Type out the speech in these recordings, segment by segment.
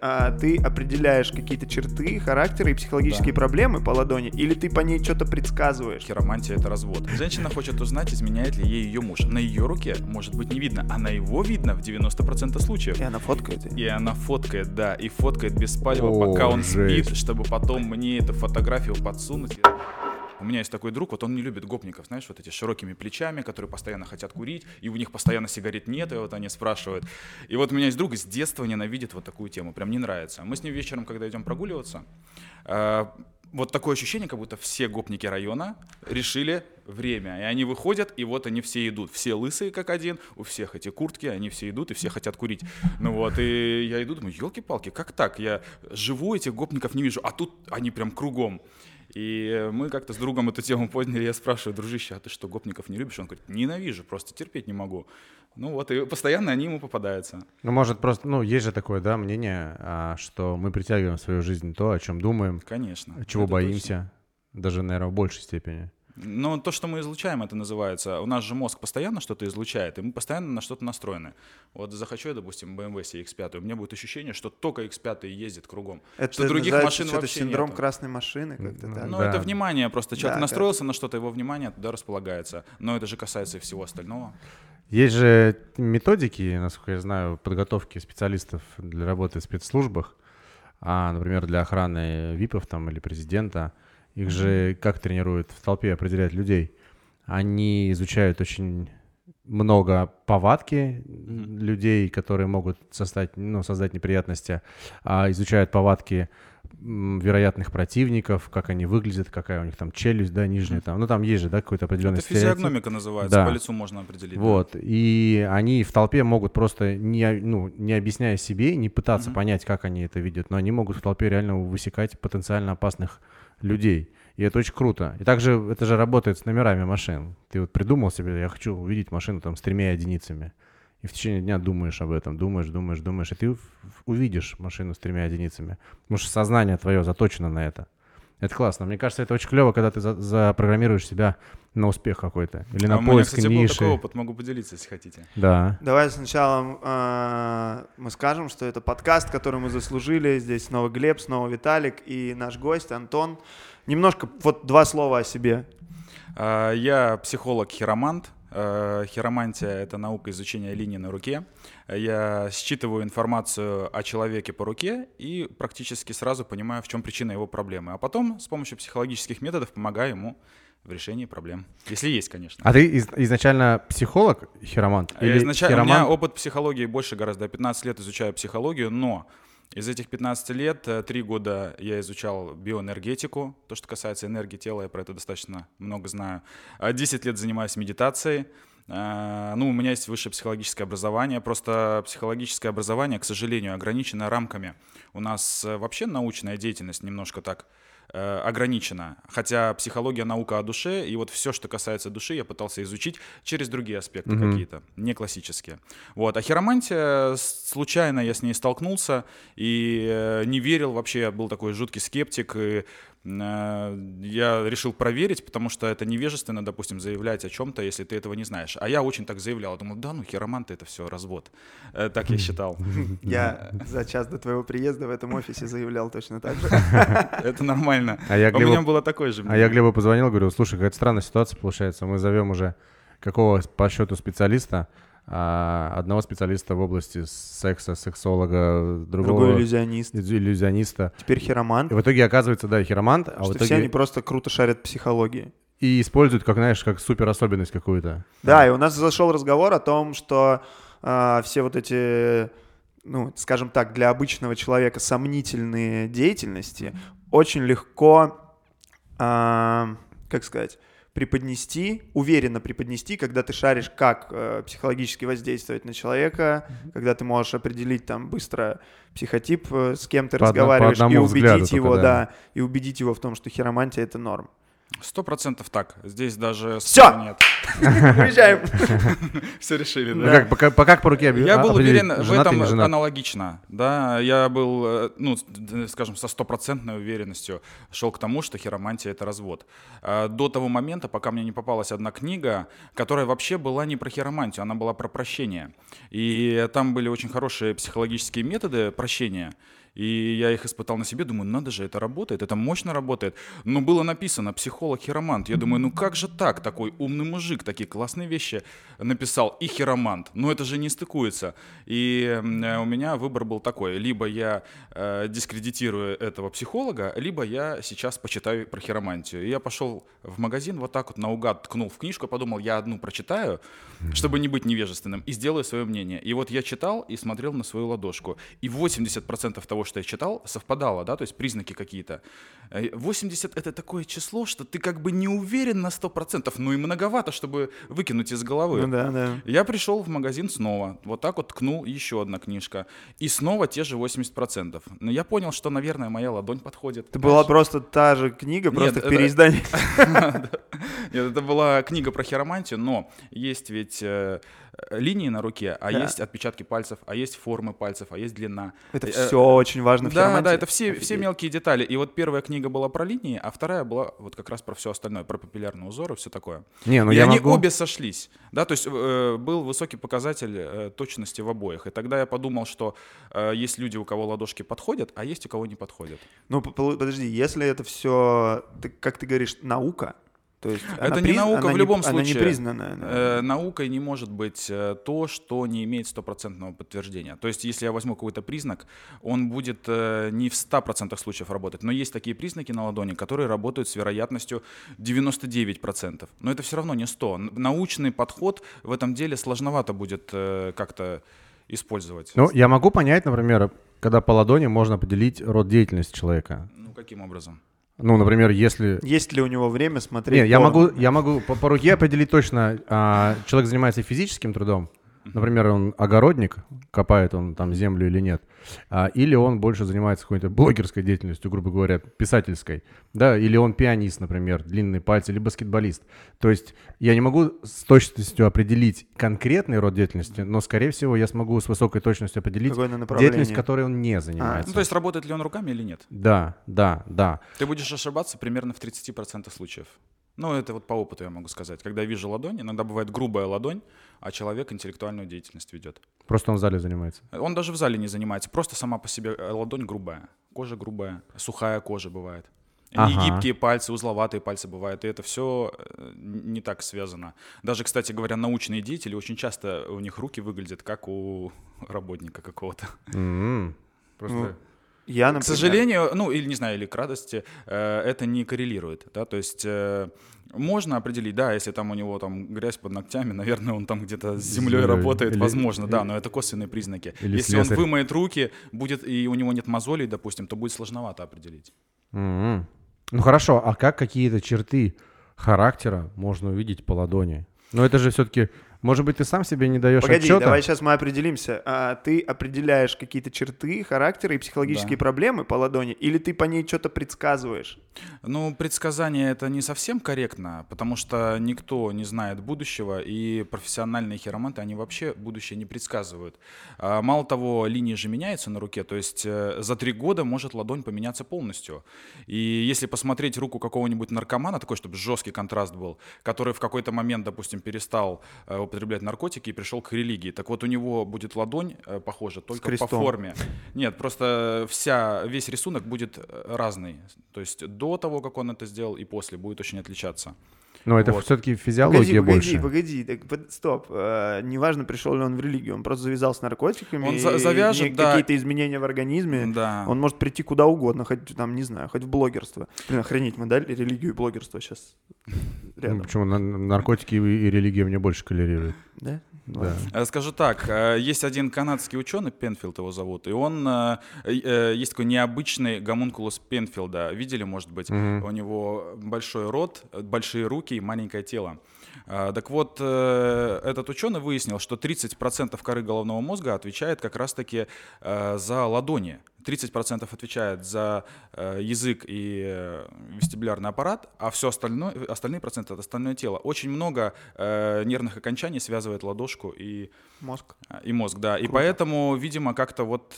А ты определяешь какие-то черты характера и психологические Да. проблемы по ладони, или ты по ней что-то предсказываешь? Хиромантия — это развод. Женщина хочет узнать, изменяет ли ей ее муж. На ее руке может быть не видно, а на его видно в 90% случаев. И она фоткает. И она фоткает, да, и фоткает без палева, О, пока он жесть. спит, чтобы потом мне эту фотографию подсунуть. У меня есть такой друг, вот он не любит гопников, знаешь, вот эти широкими плечами, которые постоянно хотят курить, и у них постоянно сигарет нет, и вот они спрашивают. И вот у меня есть друг с детства ненавидит вот такую тему, прям не нравится. Мы с ним вечером, когда идем прогуливаться, э, вот такое ощущение, как будто все гопники района решили время. И они выходят, и вот они все идут. Все лысые, как один, у всех эти куртки, они все идут, и все хотят курить. Ну вот, и я иду, думаю, елки-палки, как так? Я живу, этих гопников не вижу, а тут они прям кругом. И мы как-то с другом эту тему подняли, я спрашиваю, дружище, а ты что, гопников не любишь? Он говорит, ненавижу, просто терпеть не могу. Ну вот, и постоянно они ему попадаются. Ну, может, просто, ну, есть же такое, да, мнение, а, что мы притягиваем в свою жизнь то, о чем думаем, Конечно. чего боимся, даже, наверное, в большей степени. Но то, что мы излучаем, это называется. У нас же мозг постоянно что-то излучает, и мы постоянно на что-то настроены. Вот захочу я, допустим, BMW CX-5, у меня будет ощущение, что только X5 ездит кругом. Это что других машин что-то вообще синдром нету. красной машины, как-то так. Ну, Да. это внимание просто. Человек Да, настроился на что-то, его внимание туда располагается. Но это же касается и всего остального. Есть же методики, насколько я знаю, подготовки специалистов для работы в спецслужбах, а, например, для охраны ВИПов там или президента. Их же как тренируют в толпе определять людей? Они изучают очень много повадки людей, которые могут создать, ну, создать неприятности, а изучают повадки вероятных противников, как они выглядят, какая у них там челюсть, да, нижняя там. Ну, там есть же, да, какой-то определенный Это стереотип. физиогномика называется, Да. по лицу можно определить. да. Вот, и они в толпе могут просто, не, ну, не объясняя себе, не пытаться Мгм. понять, как они это видят, но они могут в толпе реально высекать потенциально опасных людей. И это очень круто. И также это же работает с номерами машин. Ты вот придумал себе, я хочу увидеть машину там с тремя единицами. И в течение дня думаешь об этом, думаешь, думаешь, думаешь, и ты увидишь машину с тремя единицами. Потому что сознание твое заточено на это. Это классно. Мне кажется, это очень клево, когда ты за- запрограммируешь себя на успех какой-то. Или А на у меня, поиск кстати, был ниши. такой опыт, могу поделиться, если хотите. Да. Давай сначала э, мы скажем, что это подкаст, который мы заслужили. Здесь снова Глеб, снова Виталик и наш гость Антон. Немножко вот два слова о себе. А, Я психолог-хиромант. А, Хиромантия — это наука изучения линий на руке. Я считываю информацию о человеке по руке и практически сразу понимаю, в чем причина его проблемы. А потом с помощью психологических методов помогаю ему в решении проблем. Если есть, конечно. А ты из- изначально психолог, хиромант? Я Или изначально, у меня хиромант? опыт психологии больше гораздо. Я 15 лет изучаю психологию, но из этих 15 лет, э, три года я изучал биоэнергетику, то, что касается энергии тела, я про это достаточно много знаю. А 10 лет занимаюсь медитацией. А, Ну, у меня есть высшее психологическое образование, просто психологическое образование, к сожалению, ограничено рамками. У нас э, вообще научная деятельность немножко так э, ограничена. Хотя психология наука о душе, и вот все, что касается души, я пытался изучить через другие аспекты Мгм. какие-то, не классические. Вот. А хиромантия, случайно я с ней столкнулся и э, не верил вообще, я был такой жуткий скептик. И, я решил проверить, потому что это невежественно, допустим, заявлять о чем-то, если ты этого не знаешь. А я очень так заявлял. Думал, да ну, хироманты это все развод. Э, Так я считал. Я за час до твоего приезда в этом офисе заявлял точно так же. Это нормально. А я У меня было такое же. а я Глебу позвонил, говорю, слушай, какая-то странная ситуация получается. Мы зовем уже какого по счету специалиста, а, одного специалиста в области секса, сексолога, Другой другого иллюзионист. иллюзиониста. Теперь хиромант. И в итоге оказывается, да, хиромант, а в Что итоге все они просто круто шарят в психологии. и используют, как знаешь, как супер особенность какую-то. Да, и у нас зашел разговор о том, что а, все вот эти, ну, скажем так, для обычного человека сомнительные деятельности очень легко, а, как сказать, преподнести, уверенно преподнести, когда ты шаришь, как э, психологически воздействовать на человека, когда ты можешь определить там быстро психотип, э, с кем ты По разговариваешь, и одному взгляду убедить только, его, да. да, и убедить его в том, что хиромантия это норм. Сто процентов так. Здесь даже спора нет. Уезжаем. Все решили, Ну, да. как, пока, пока как по руке Я был определить, уверен в этом аналогично, да, я был, э, ну, скажем, со стопроцентной уверенностью шел к тому, что хиромантия — это развод. А До того момента, пока мне не попалась одна книга, которая вообще была не про хиромантию, она была про прощение. И там были очень хорошие психологические методы прощения. И я их испытал на себе, думаю, надо же, это работает, это мощно работает. Но было написано психолог-хиромант. Я думаю, ну как же так, такой умный мужик, такие классные вещи написал, и хиромант. Ну это же не стыкуется. И э, у меня выбор был такой, либо я э, дискредитирую этого психолога, либо я сейчас почитаю про хиромантию. И я пошел в магазин, вот так вот наугад ткнул в книжку, подумал, я одну прочитаю, чтобы не быть невежественным, и сделаю свое мнение. И вот я читал и смотрел на свою ладошку. И 80% того, что я читал, совпадало, да, то есть признаки какие-то. 80 — это такое число, что ты как бы не уверен на 100%, ну и многовато, чтобы выкинуть из головы. Ну да, да. Я пришел в магазин снова, вот так вот ткнул еще одна книжка, и снова те же 80%. Но я понял, что, наверное, моя ладонь подходит. Это была просто та же книга, просто Нет, в переиздании. Нет, это была книга про хиромантию, но есть ведь э, э, линии на руке, а есть отпечатки пальцев, а есть формы пальцев, а есть длина. Это Э, все очень важно в Да, хиромантии. да, это все, все мелкие детали. И вот первая книга была про линии, а вторая была вот как раз про все остальное, про папиллярные узоры, все такое. Не, ну и я они могу... обе сошлись. Да, то есть э, был высокий показатель э, точности в обоих. И тогда я подумал, что э, есть люди, у кого ладошки подходят, а есть у кого не подходят. Ну, подожди, если это все, как ты говоришь, наука, то есть Это она не приз- наука она в не- любом Она не случае. признанная. да. Э, наукой не может быть э, то, что не имеет стопроцентного подтверждения. То есть, если я возьму какой-то признак, он будет э, не в 100% случаев работать. Но есть такие признаки на ладони, которые работают с вероятностью 99%. Но это все равно не 100. Н- Научный подход в этом деле сложновато будет э, как-то использовать. Ну, я могу понять, например, когда по ладони можно поделить род деятельности человека. Ну, каким образом? Ну, например, если... Есть ли у него время смотреть? Не, я могу, я могу по, по руке определить точно, а, человек занимается физическим трудом, например, он огородник, копает он там землю или нет, а, или он больше занимается какой-то блогерской деятельностью, грубо говоря, писательской, да, или он пианист, например, длинные пальцы, или баскетболист. То есть я не могу с точностью определить конкретный род деятельности, но, скорее всего, я смогу с высокой точностью определить деятельность, которой он не занимается. Ну, то есть, работает ли он руками или нет? Да, да, да. Ты будешь ошибаться примерно в 30% случаев. Ну, это вот по опыту я могу сказать. Когда я вижу ладонь, иногда бывает грубая ладонь, а человек интеллектуальную деятельность ведет. Просто он в зале занимается. Он даже в зале не занимается, просто сама по себе э, ладонь грубая, кожа грубая, сухая кожа бывает. И Ага. гибкие пальцы, узловатые пальцы бывают, и это все не так связано. Даже, кстати говоря, научные деятели очень часто у них руки выглядят как у работника какого-то. М, Просто... Ну, Я, К например, сожалению, ну или не знаю, или к радости, э, это не коррелирует, да, то есть э, можно определить, да, если там у него там грязь под ногтями, наверное, он там где-то с землей Землей. работает, Или- возможно, да, или- но это косвенные признаки. или если он слесарь. вымоет руки, будет и у него нет мозолей, допустим, то будет сложновато определить. М. Ну хорошо, а как какие-то черты характера можно увидеть по ладони? Ну это же все-таки, может быть, ты сам себе не даешь Погоди, отчета? давай сейчас мы определимся. А, ты определяешь какие-то черты характера и психологические Да. проблемы по ладони, или ты по ней что-то предсказываешь? Ну, предсказание это не совсем корректно, потому что никто не знает будущего, и профессиональные хироманты, они вообще будущее не предсказывают. А, Мало того, линии же меняются на руке, то есть э, за три года может ладонь поменяться полностью. И если посмотреть руку какого-нибудь наркомана, такой, чтобы жесткий контраст был, который в какой-то момент, допустим, перестал э, употреблять наркотики и пришел к религии, так вот у него будет ладонь э, похожа только по форме. Нет, просто вся, весь рисунок будет э, разный. То есть до того, как он это сделал, и после будет очень отличаться. Но это Вот. все-таки физиология погоди, больше. погоди, погоди, так, под- стоп. А, неважно, пришел ли он в религию, он просто завязал с наркотиками. Он и за- завяжет, не- да. Какие-то изменения в организме. Да. Он может прийти куда угодно, хоть там, не знаю, хоть в блогерство. Блин, охренеть, мы дали религию и блогерство сейчас Ну, рядом. почему? На- наркотики и, и религия мне больше коллерируют. Да? Да. Э, Скажу так, э, есть один канадский ученый, Пенфилд его зовут, и он, э, э, есть такой необычный гомункулус Пенфилда, видели, может быть? Мгм. У него большой рот, э, большие руки и маленькое тело. А, Так вот, э, этот ученый выяснил, что 30% коры головного мозга отвечает как раз-таки э, за ладони. 30% отвечает за э, язык и вестибулярный аппарат, а все остальное, остальные проценты — это остальное тело. Очень много нервных окончаний связывает ладошку и Мозг. И мозг, да. И Круто. поэтому, видимо, как-то вот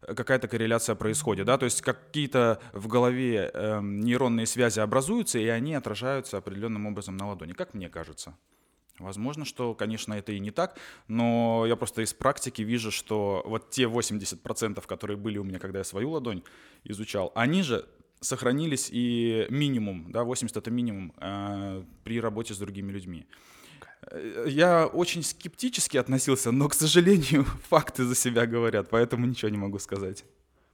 какая-то корреляция происходит, да, то есть какие-то в голове эм, нейронные связи образуются, и они отражаются определенным образом на ладони, как мне кажется. Возможно, что, конечно, это и не так, но я просто из практики вижу, что вот те 80%, которые были у меня, когда я свою ладонь изучал, они же сохранились и минимум, да, 80 это минимум э, при работе с другими людьми. Я очень скептически относился, но, к сожалению, факты за себя говорят, поэтому ничего не могу сказать.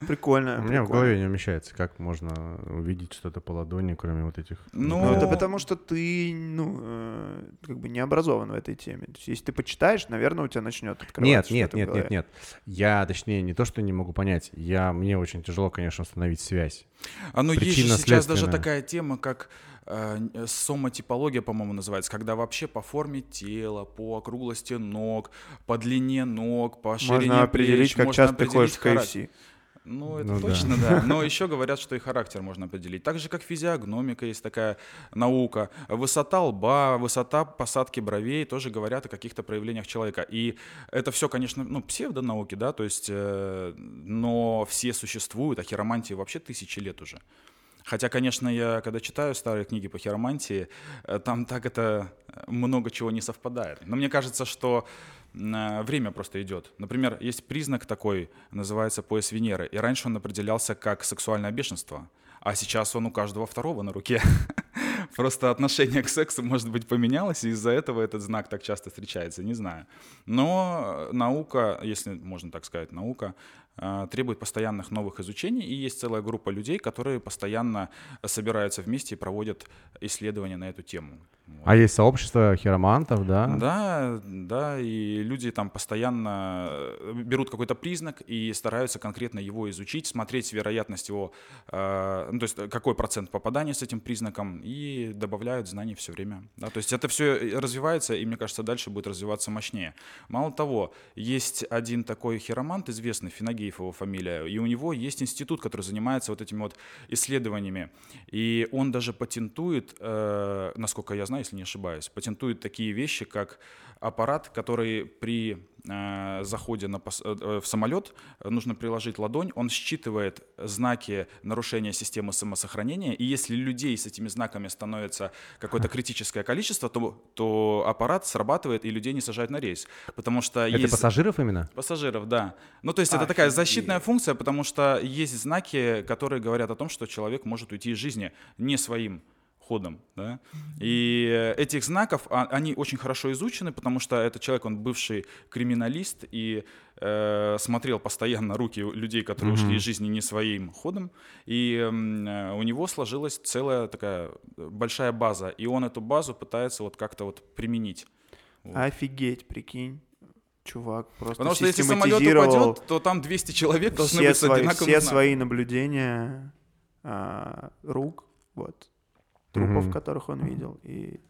Прикольно. У меня в голове не умещается, как можно увидеть что-то по ладони, кроме вот этих. Ну, Ну, это потому что ты, ну, э, как бы не образован в этой теме. То есть, если ты почитаешь, наверное, у тебя начнет открываться Нет, нет, нет, нет, нет. Я, точнее, не то, что не могу понять. Я, мне очень тяжело, конечно, установить связь. Оно есть же сейчас даже такая тема, как э, соматипология, по-моему, называется, когда вообще по форме тела, по округлости ног, по длине ног, по ширине Можно определить, плеч, как можно часто ты ходишь в определить характер. KFC. Ну, это Ну да. точно, да. Но еще говорят, что и характер можно определить. Так же, как физиогномика, есть такая наука. Высота лба, высота посадки бровей тоже говорят о каких-то проявлениях человека. И это все, конечно, ну, псевдонауки, да, то есть, э, но все существуют, а хиромантии вообще тысячи лет уже. Хотя, конечно, я когда читаю старые книги по хиромантии, э, там так это э, много чего не совпадает. Но мне кажется, что время просто идет. Например, есть признак такой, называется пояс Венеры, и раньше он определялся как сексуальное бешенство, а сейчас он у каждого второго на руке. Просто отношение к сексу, может быть, поменялось, и из-за этого этот знак так часто встречается, не знаю. Но э, наука, если можно так сказать, наука э, требует постоянных новых изучений, и есть целая группа людей, которые постоянно собираются вместе и проводят исследования на эту тему. Вот. А есть сообщество хиромантов, да? Да, да, и люди там постоянно э, берут какой-то признак и стараются конкретно его изучить, смотреть вероятность его, э, ну, то есть э, какой процент попадания с этим признаком, и добавляют знаний все время. Да, то есть это все развивается, и мне кажется, дальше будет развиваться мощнее. Мало того, есть один такой хиромант известный, Финагеев его фамилия, и у него есть институт, который занимается вот этими вот исследованиями, и он даже патентует, э, насколько я знаю, если не ошибаюсь, патентует такие вещи, как аппарат, который при заходе на пос- э, в самолет э, нужно приложить ладонь, он считывает знаки нарушения системы самосохранения, и если людей с этими знаками становится какое-то критическое количество, то, то аппарат срабатывает и людей не сажает на рейс, потому что Это есть... пассажиров именно? Пассажиров, да. Ну, то есть это такая защитная функция, потому что есть знаки, которые говорят о том, что человек может уйти из жизни не своим ходом, да. И э, этих знаков, а- они очень хорошо изучены, потому что этот человек, он бывший криминалист и э, смотрел постоянно руки людей, которые ушли из жизни не своим ходом, и м, э, у него сложилась целая такая э, большая база, и он эту базу пытается вот как-то вот применить. Вот. Офигеть, прикинь. Чувак просто Потому что если самолет упадет, то там 200 человек должны все быть свои, все знаком. свои наблюдения а, рук, вот, трупов, Мгм. которых он видел. И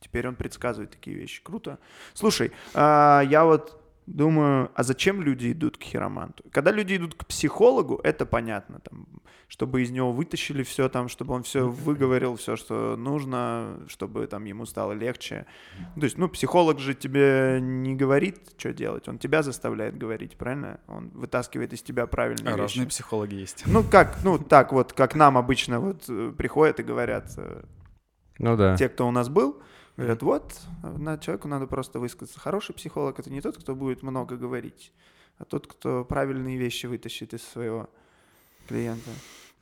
теперь он предсказывает такие вещи. Круто. Слушай, а, я вот думаю, а зачем люди идут к хироманту? Когда люди идут к психологу, это понятно, там, чтобы из него вытащили все, там, чтобы он все выговорил, все, что нужно, чтобы там ему стало легче. То есть, ну, психолог же тебе не говорит, что делать, он тебя заставляет говорить, правильно? Он вытаскивает из тебя правильные А, вещи. разные психологи есть. Ну, как, ну, так вот, как нам обычно вот э, приходят и говорят, э, Ну да. те, кто у нас был, говорят, вот, на человеку надо просто высказаться. Хороший психолог — это не тот, кто будет много говорить, а тот, кто правильные вещи вытащит из своего клиента.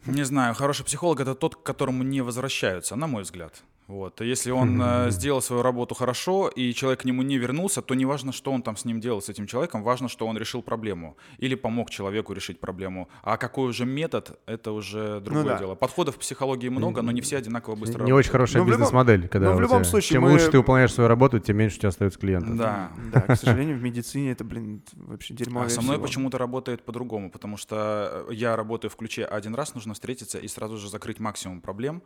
Не знаю, хороший психолог это тот, к которому не возвращаются, на мой взгляд. Вот. Если он э, сделал свою работу хорошо, и человек к нему не вернулся, то не важно, что он там с ним делал, с этим человеком, важно, что он решил проблему или помог человеку решить проблему. А какой уже метод, это уже другое да. дело. Подходов в психологии много, но не все одинаково быстро Не очень работают. хорошая Ну, бизнес-модель, когда ну, в любом тебя- случае чем мы- лучше ты выполняешь свою работу, тем меньше у тебя остается клиентов. Да. Да, к сожалению, в медицине это, блин, вообще дерьмо. А со мной почему-то работает по-другому, потому что я работаю в ключе один раз, нужно встретиться и сразу же закрыть максимум проблем,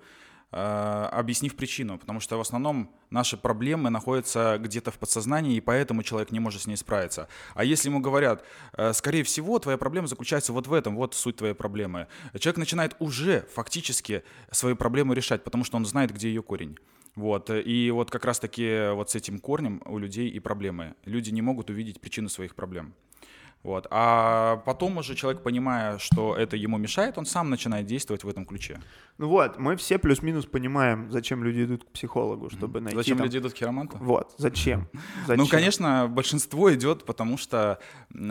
объяснив причину, потому что в основном наши проблемы находятся где-то в подсознании, и поэтому человек не может с ней справиться. А если ему говорят, э, скорее всего, твоя проблема заключается вот в этом, вот суть твоей проблемы, человек начинает уже фактически свои проблемы решать, потому что он знает, где ее корень. Вот. э, И вот как раз-таки вот с этим корнем у людей и проблемы. Люди не могут увидеть причину своих проблем. Вот. А потом уже человек, понимая, что это ему мешает, он сам начинает действовать в этом ключе. Ну вот, мы все плюс-минус понимаем, зачем люди идут к психологу, чтобы найти Зачем там- люди идут к хироманту? Вот, зачем? Ну, Зачем? конечно, большинство идет, потому что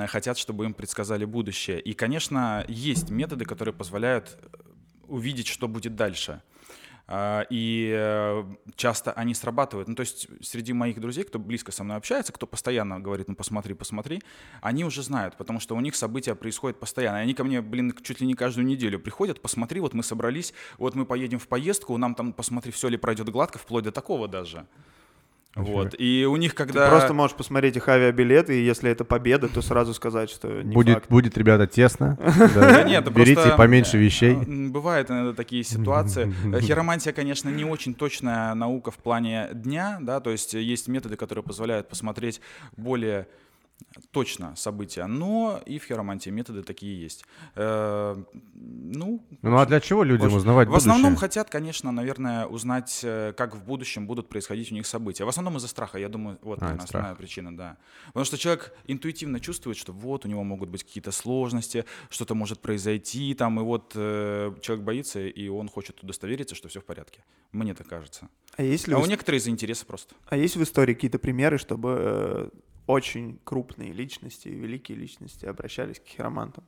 хотят, чтобы им предсказали будущее. И, конечно, есть методы, которые позволяют увидеть, что будет дальше. А, И э, часто они срабатывают. Ну, то есть среди моих друзей, кто близко со мной общается, кто постоянно говорит, ну, посмотри, посмотри, они уже знают, потому что у них события происходят постоянно. Они ко мне, блин, чуть ли не каждую неделю приходят, посмотри, вот мы собрались, вот мы поедем в поездку, нам там, посмотри, все ли пройдет гладко, вплоть до такого даже. Вот. И у них, Ты когда... просто можешь посмотреть их авиабилеты, и если это победа, то сразу сказать, что не Будет, факт. будет, ребята, тесно. Нет, Берите просто, поменьше э, вещей. Бывают иногда такие ситуации. Э, Хиромантия, конечно, не очень точная наука в плане дня, да, то есть есть методы, которые позволяют посмотреть более точно события, но и в хиромантии методы такие есть. Э, Ну, Ну а для чего людям Очень. узнавать в основном будущее? хотят, конечно, наверное, узнать, э, как в будущем будут происходить у них события. В основном из-за страха, я думаю, вот, А, наверное, из основная причина, да. Потому что человек интуитивно чувствует, что вот у него могут быть какие-то сложности, что-то может произойти, там, и вот э, человек боится, и он хочет удостовериться, что все в порядке. Мне так кажется. А есть ли А в у ис- некоторых из-за интереса просто. А есть в истории какие-то примеры, чтобы э, очень крупные личности, великие личности обращались к хиромантам?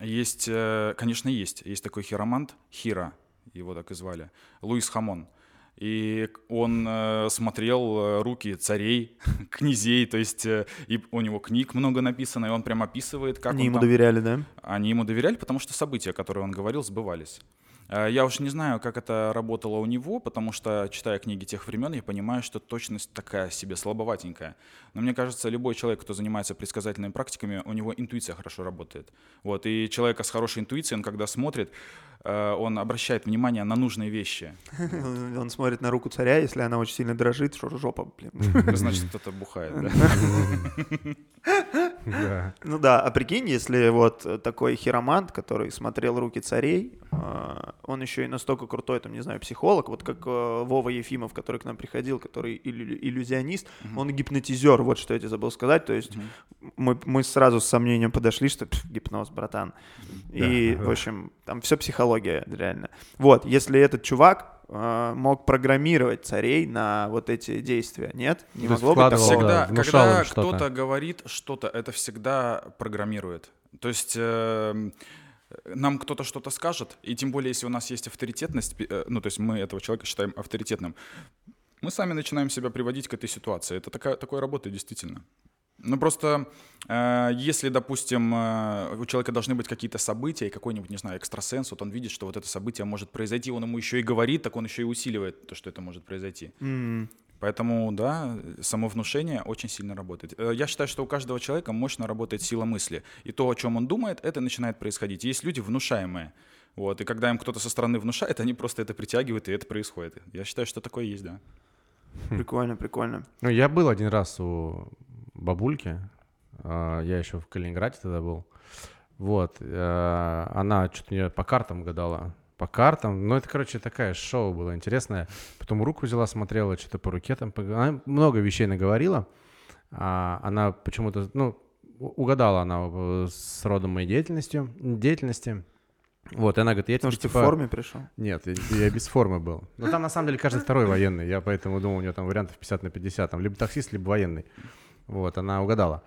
Есть, э, конечно, есть. Есть такой хиромант, Хира, его так и звали, Луис Хамон. И он э, смотрел э, руки царей, князей, то есть э, и у него книг много написано, и он прям описывает, как Они он ему там- доверяли, да? Они ему доверяли, потому что события, которые он говорил, сбывались. Э, Я уж не знаю, как это работало у него, потому что, читая книги тех времен, я понимаю, что точность такая себе слабоватенькая. Но мне кажется, любой человек, кто занимается предсказательными практиками, у него интуиция хорошо работает. Вот, и человека с хорошей интуицией, он когда смотрит, э, он обращает внимание на нужные вещи. Он смотрит на руку царя, если она очень сильно дрожит, что жопа, блин. Значит, кто-то бухает. да? Да. Ну да, а прикинь, если вот такой хиромант, который смотрел руки царей, э, он еще и настолько крутой, там, не знаю, психолог, вот как э, Вова Ефимов, который к нам приходил, который иллю- иллюзионист, он гипнотизер, вот что я тебе забыл сказать, то есть мы, мы сразу с сомнением подошли, что «Пф, гипноз, братан. И, Да. в общем, там все психология, реально. Вот, если этот чувак э, мог программировать царей на вот эти действия, нет? Не То могло быть такого? Всегда, да, когда кто-то говорит что-то, это всегда программирует. То есть эм, нам кто-то что-то скажет, и тем более, если у нас есть авторитетность, э, ну, то есть мы этого человека считаем авторитетным, мы сами начинаем себя приводить к этой ситуации. Это такая, такое работает действительно. Ну, просто, э, если, допустим, э, у человека должны быть какие-то события, и какой-нибудь, не знаю, экстрасенс, вот он видит, что вот это событие может произойти, он ему еще и говорит, так он еще и усиливает то, что это может произойти. М, Поэтому, да, самовнушение очень сильно работает. Э, Я считаю, что у каждого человека мощно работает сила мысли. И то, о чем он думает, это начинает происходить. Есть люди внушаемые. Вот, и когда им кто-то со стороны внушает, они просто это притягивают, и это происходит. Я считаю, что такое есть, да. Прикольно, прикольно. Ну, я был один раз у бабульки. а, Я еще в Калининграде тогда был. Вот. э, Она что-то мне по картам гадала. По картам. Ну, это, короче, такая шоу было интересное. Потом руку взяла, смотрела, что-то по руке там. Она много вещей наговорила. А, Она почему-то, ну, угадала она э, с родом моей деятельностью, деятельности. Вот, и она говорит, я Потому тебе, что ты в типа, форме пришел. нет, я, я без формы был. Но там на самом деле каждый второй военный. Я поэтому думал, у нее там вариантов 50 на 50. Там либо таксист, либо военный. Вот, она угадала.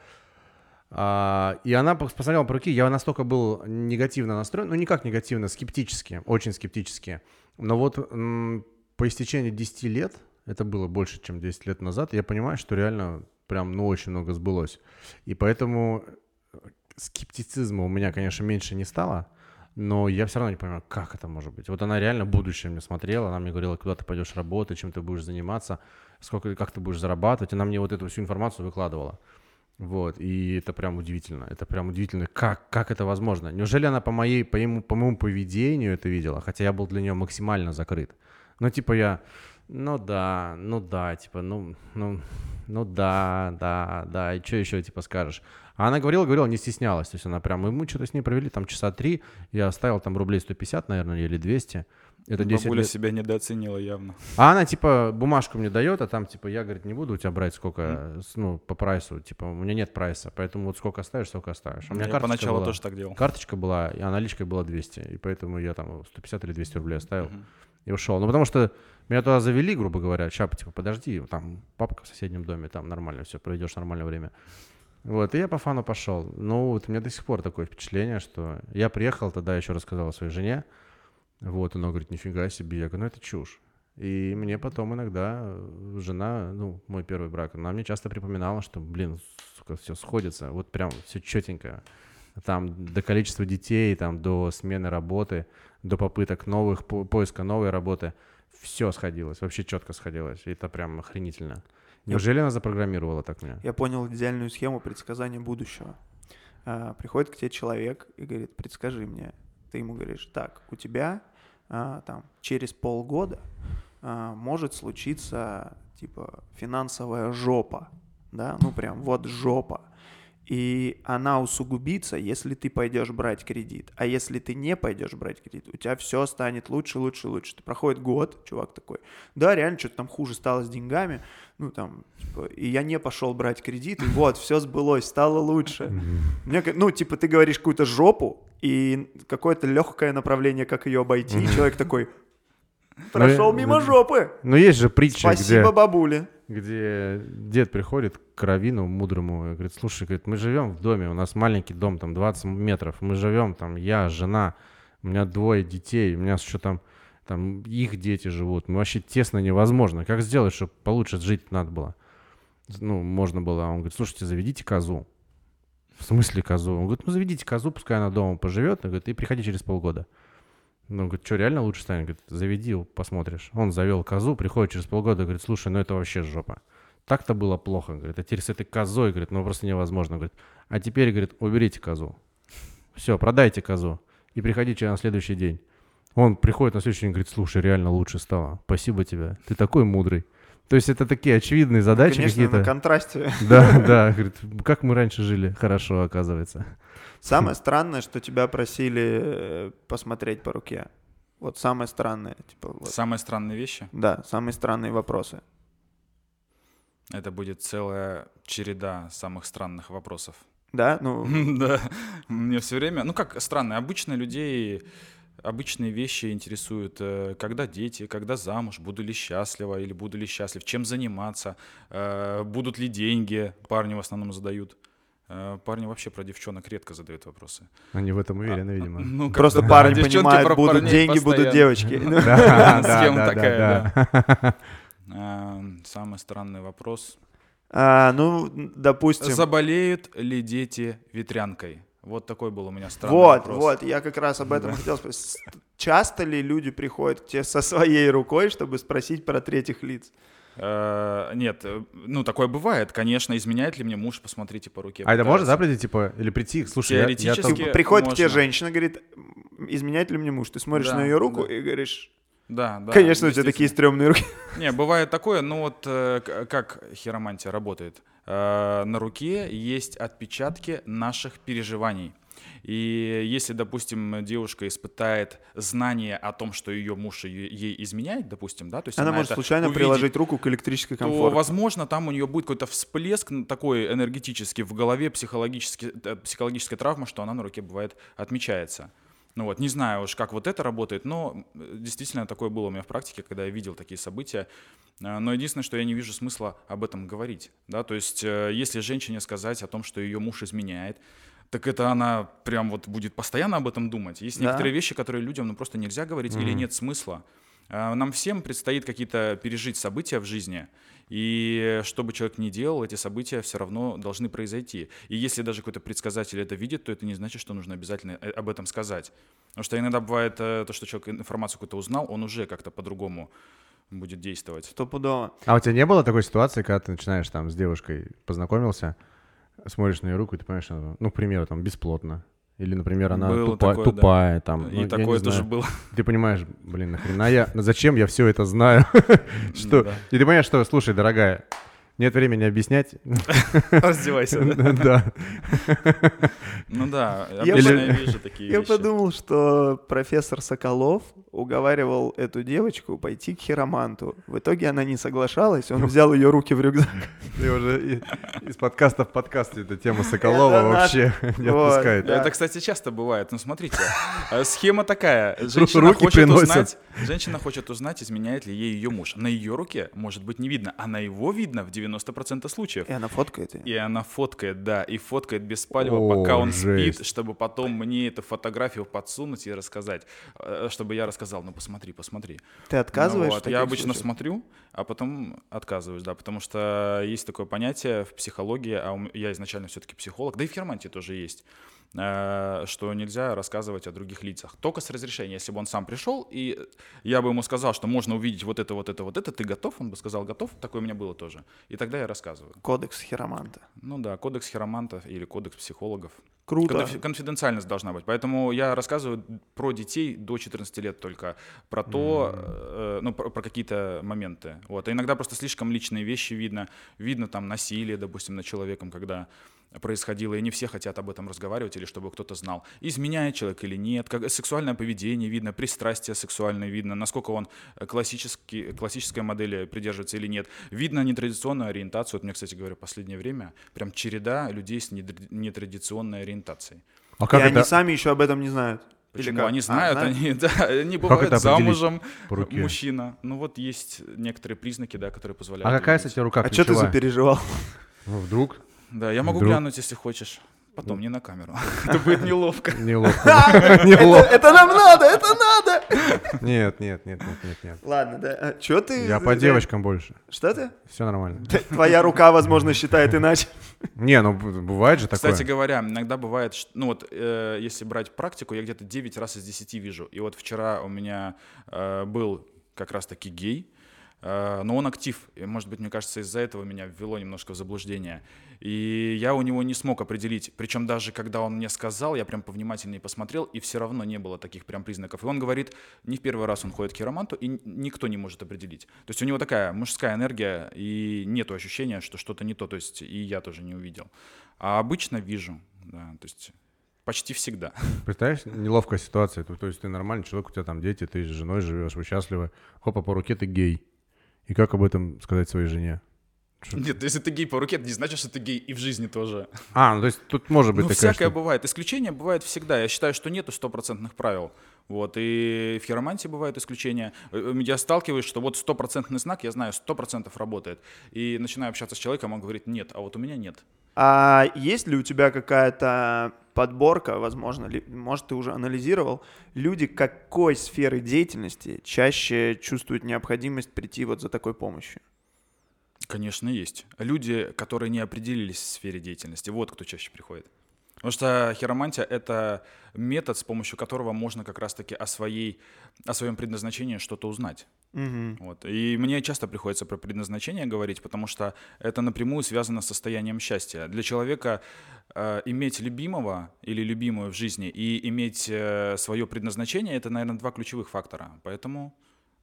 А, и она пос- посмотрела по руке, я настолько был негативно настроен, ну никак негативно, скептически, очень скептически. Но вот м, по истечении 10 лет, это было больше, чем 10 лет назад, я понимаю, что реально прям, ну, очень много сбылось. И поэтому э, скептицизма у меня, конечно, меньше не стало, но я все равно не понимаю, как это может быть. Вот она реально будущее мне смотрела, она мне говорила, куда ты пойдешь работать, чем ты будешь заниматься, сколько, как ты будешь зарабатывать. Она мне вот эту всю информацию выкладывала. Вот, и это прям удивительно. Это прям удивительно, как, как это возможно. Неужели она по, моей, по, ему, по моему поведению это видела, хотя я был для нее максимально закрыт. Ну, типа я, ну да, ну да, типа, ну, ну, ну да, да, да, и что еще, типа, скажешь? А она говорила, говорила, не стеснялась. То есть она прям, и мы что-то с ней провели там часа три. Я оставил там рублей 150, наверное, или 200. Это 10 Бабуля лет. себя недооценила явно. А она, типа, бумажку мне дает, а там, типа, я, говорит, не буду у тебя брать сколько, с- ну, по прайсу. Типа, у меня нет прайса, поэтому вот сколько оставишь, столько оставишь. А у меня Я карточка поначалу была- тоже так делал. Карточка была, а наличкой была 200. И поэтому я там 150 или 200 рублей оставил Мгм. и ушел. Ну, потому что меня туда завели, грубо говоря. Сейчас, типа, подожди, там папка в соседнем доме, там нормально все, проведешь нормальное время. Вот, и я по фану пошел. Ну, вот у меня до сих пор такое впечатление, что я приехал тогда, еще рассказал своей жене. Вот, она говорит, нифига себе. Я говорю, ну это чушь. И мне потом иногда э, жена, ну, мой первый брак, она мне часто припоминала, что, блин, сука, все сходится, вот прям все четенько. Там до количества детей, там до смены работы, до попыток новых, по- поиска новой работы, все сходилось, вообще четко сходилось. И это прям охренительно. Неужели она запрограммировала так меня? Я понял идеальную схему предсказания будущего. А, приходит к тебе человек и говорит, предскажи мне. Ты ему говоришь, так, у тебя а, там через полгода а, может случиться типа финансовая жопа, да, ну прям вот жопа. И она усугубится, если ты пойдешь брать кредит. А если ты не пойдешь брать кредит, у тебя все станет лучше, лучше, лучше. Ты проходит год, чувак такой, да, реально что-то там хуже стало с деньгами, ну там, типа, и я не пошел брать кредит, и вот, все сбылось, стало лучше. Мне, ну, типа, ты говоришь какую-то жопу, и какое-то легкое направление, как ее обойти, и человек такой, прошел Ну, мимо э, жопы. Ну, есть же притча, Спасибо, где, бабуле. где дед приходит к раввину мудрому и говорит, слушай, говорит, мы живем в доме, у нас маленький дом, там 20 метров, мы живем, там я, жена, у меня двое детей, у меня еще там, там их дети живут, мы вообще тесно невозможно. Как сделать, чтобы получше жить надо было? Ну, можно было. Он говорит, слушайте, заведите козу. В смысле козу? Он говорит, ну заведите козу, пускай она дома поживет, он говорит, и приходи через полгода. Ну, говорит, что, реально лучше станет? Говорит, заведи, посмотришь. Он завел козу, приходит через полгода, говорит, слушай, ну это вообще жопа. Так-то было плохо, говорит, а теперь с этой козой, говорит, ну просто невозможно, говорит. А теперь, говорит, уберите козу. Все, продайте козу и приходите на следующий день. Он приходит на следующий день и говорит, слушай, реально лучше стало. Спасибо тебе, ты такой мудрый. То есть это такие очевидные задачи Конечно, на какие-то. контрасте. Да, да, говорит, как мы раньше жили, хорошо, оказывается. Самое странное, что тебя просили э, посмотреть по руке. Вот самое странное, типа, вот. Самые странные вещи. да, самые странные вопросы. Это будет целая череда самых странных вопросов. Да, ну, Да, мне все время, ну как странно, обычно людей обычные вещи интересуют, э, когда дети, когда замуж, буду ли счастлива или буду ли счастлив, чем заниматься, э, будут ли деньги, парни в основном задают. Э, Парни вообще про девчонок редко задают вопросы. Они в этом уверены, видимо. Ну, просто да, парни девчонки понимают, про будут деньги, будут постоянно. девочки. Ну, Схема такая, да. Э, Самый странный вопрос. а, Ну, допустим, Заболеют ли дети ветрянкой? Вот такой был у меня странный вот, вопрос. вот, я как раз об этом хотел спросить. Часто ли люди приходят к тебе со своей рукой, чтобы спросить про третьих лиц? Э, Нет, э, ну такое бывает, конечно, изменяет ли мне муж, посмотрите по руке. А это можно, да, прийти, типа, или прийти, слушай, я- я, Теоретически. там- Типа, приходит к тебе женщина, говорит, изменяет ли мне муж? Ты смотришь Да, на ее руку да. и говоришь, Да, да. конечно, у тебя такие стрёмные руки. Не, бывает такое, ну вот э, как хиромантия работает. Э, На руке есть отпечатки наших переживаний. И если, допустим, девушка испытает знание о том, что ее муж ей изменяет, допустим, да, то есть Она она может случайно увидит, приложить руку к электрической то, комфорту. возможно, там у нее будет какой-то всплеск такой энергетический в голове, психологически, э, психологическая травма, что она на руке бывает отмечается. Ну вот, не знаю уж, как вот это работает, но действительно такое было у меня в практике, когда я видел такие события. Э, Но единственное, что я не вижу смысла об этом говорить. Да? То есть, э, если женщине сказать о том, что ее муж изменяет, так это она прям вот будет постоянно об этом думать. Есть Да. некоторые вещи, которые людям ну, просто нельзя говорить или Мгм. нет смысла. А, Нам всем предстоит какие-то пережить события в жизни, и что бы человек ни делал, эти события все равно должны произойти. И если даже какой-то предсказатель это видит, то это не значит, что нужно обязательно э, об этом сказать. Потому что иногда бывает э, то, что человек информацию какую-то узнал, он уже как-то по-другому будет действовать. Стопудово. А у тебя не было такой ситуации, когда ты начинаешь там с девушкой познакомился, смотришь на ее руку и ты понимаешь, что она, ну, к примеру, там, бесплотна. Или, например, она Было тупа- такое, да. тупая, там. ну, И не такое тоже знаю. было. Ты понимаешь, блин, нахрена я, ну, зачем я все это знаю? Что? Да. И ты понимаешь, что, слушай, дорогая, Нет времени объяснять. Раздевайся. да? Да. Ну да, Я обычно вижу такие Я подумал, что профессор Соколов уговаривал эту девочку пойти к хироманту. В итоге она не соглашалась, он взял ее руки в рюкзак. Ты уже из подкаста в подкасте эта тема Соколова вообще не отпускает. Это, кстати, часто бывает. Ну, смотрите, э, схема такая. Руки Женщина хочет приносят. узнать, женщина хочет узнать, изменяет ли ей ее муж. На ее руке может быть не видно, а на его видно в 90% случаев. И она фоткает ее. И она фоткает, да, и фоткает без палева, О, пока он жесть. спит, чтобы потом мне эту фотографию подсунуть и рассказать, э, чтобы я рассказал, ну посмотри, посмотри. Ты отказываешь? Ну вот, Я обычно случаях? смотрю, а потом отказываюсь, да, потому что есть такое понятие в психологии, а я изначально все-таки психолог, да и в хиромантии тоже есть, э, что нельзя рассказывать о других лицах. Только с разрешения. Если бы он сам пришел, и я бы ему сказал, что можно увидеть вот это, вот это, вот это, ты готов? Он бы сказал, готов. Такое у меня было тоже. И тогда я рассказываю. Кодекс хироманта. Ну да, кодекс хиромантов или кодекс психологов. Круто. Конфи- Конфиденциальность должна быть. Поэтому я рассказываю про детей до 14 лет только, про то, э, ну, про, про какие-то моменты. Вот. А иногда просто слишком личные вещи видно. Видно там насилие, допустим, над человеком, когда происходило, и не все хотят об этом разговаривать или чтобы кто-то знал, изменяет человек или нет, как сексуальное поведение видно, пристрастие сексуальное видно, насколько он э, классический, классической модели придерживается или нет. Видно нетрадиционную ориентацию. Вот мне, кстати говоря, в последнее время прям череда людей с нетрадиционной ориентацией. А И как они это сами еще об этом не знают. Или Почему? как? Они А, знают, знают? они, да, они бывают замужем, мужчина. Ну вот есть некоторые признаки, да, которые позволяют. А какая, кстати, рука А что ты запереживал? Ну, вдруг? Да, я могу Вдруг? глянуть, если хочешь. Потом, не на камеру. Это будет неловко. Неловко. Неловко. Это нам надо, это надо! Нет, нет, нет, нет, нет, нет. Ладно, да. Че ты? Я по девочкам больше. Что ты? Все нормально. Твоя рука, возможно, считает иначе. Не, ну бывает же такое. Кстати говоря, иногда бывает, ну вот, э, если брать практику, я где-то 9 раз из 10 вижу. И вот вчера у меня э, был как раз-таки гей, но он актив. И, может быть, мне кажется, из-за этого меня ввело немножко в заблуждение. И я у него не смог определить. Причем даже когда он мне сказал, я прям повнимательнее посмотрел, и все равно не было таких прям признаков. И он говорит, не в первый раз он ходит к хироманту, и никто не может определить. То есть у него такая мужская энергия, и нету ощущения, что что-то не то. То есть и я тоже не увидел. А обычно вижу, да, то есть почти всегда. Представляешь, неловкая ситуация. То, то есть ты нормальный человек, у тебя там дети, ты с женой живешь, вы счастливы. Хопа, по руке ты гей. И как об этом сказать своей жене? Что- Нет, если ты гей по руке, это не значит, что ты гей и в жизни тоже. А, ну то есть тут может быть Ну, такая всякое штука. бывает. Исключения бывают всегда. Я считаю, что нету стопроцентных правил. Вот, и в хиромантии бывают исключения. Э, Я сталкиваюсь, что вот стопроцентный знак, я знаю, сто процентов работает. И начинаю общаться с человеком, он говорит, нет, а вот у меня нет. А есть ли у тебя какая-то подборка, возможно, ли- может, ты уже анализировал, люди какой сферы деятельности чаще чувствуют необходимость прийти вот за такой помощью? Конечно, есть. Люди, которые не определились в сфере деятельности, вот кто чаще приходит. Потому что хиромантия — это метод, с помощью которого можно как раз-таки о, своей, о своем предназначении что-то узнать. Мгм. Вот. И мне часто приходится про предназначение говорить, потому что это напрямую связано с состоянием счастья. Для человека э, иметь любимого или любимую в жизни и иметь свое предназначение — это, наверное, два ключевых фактора. Поэтому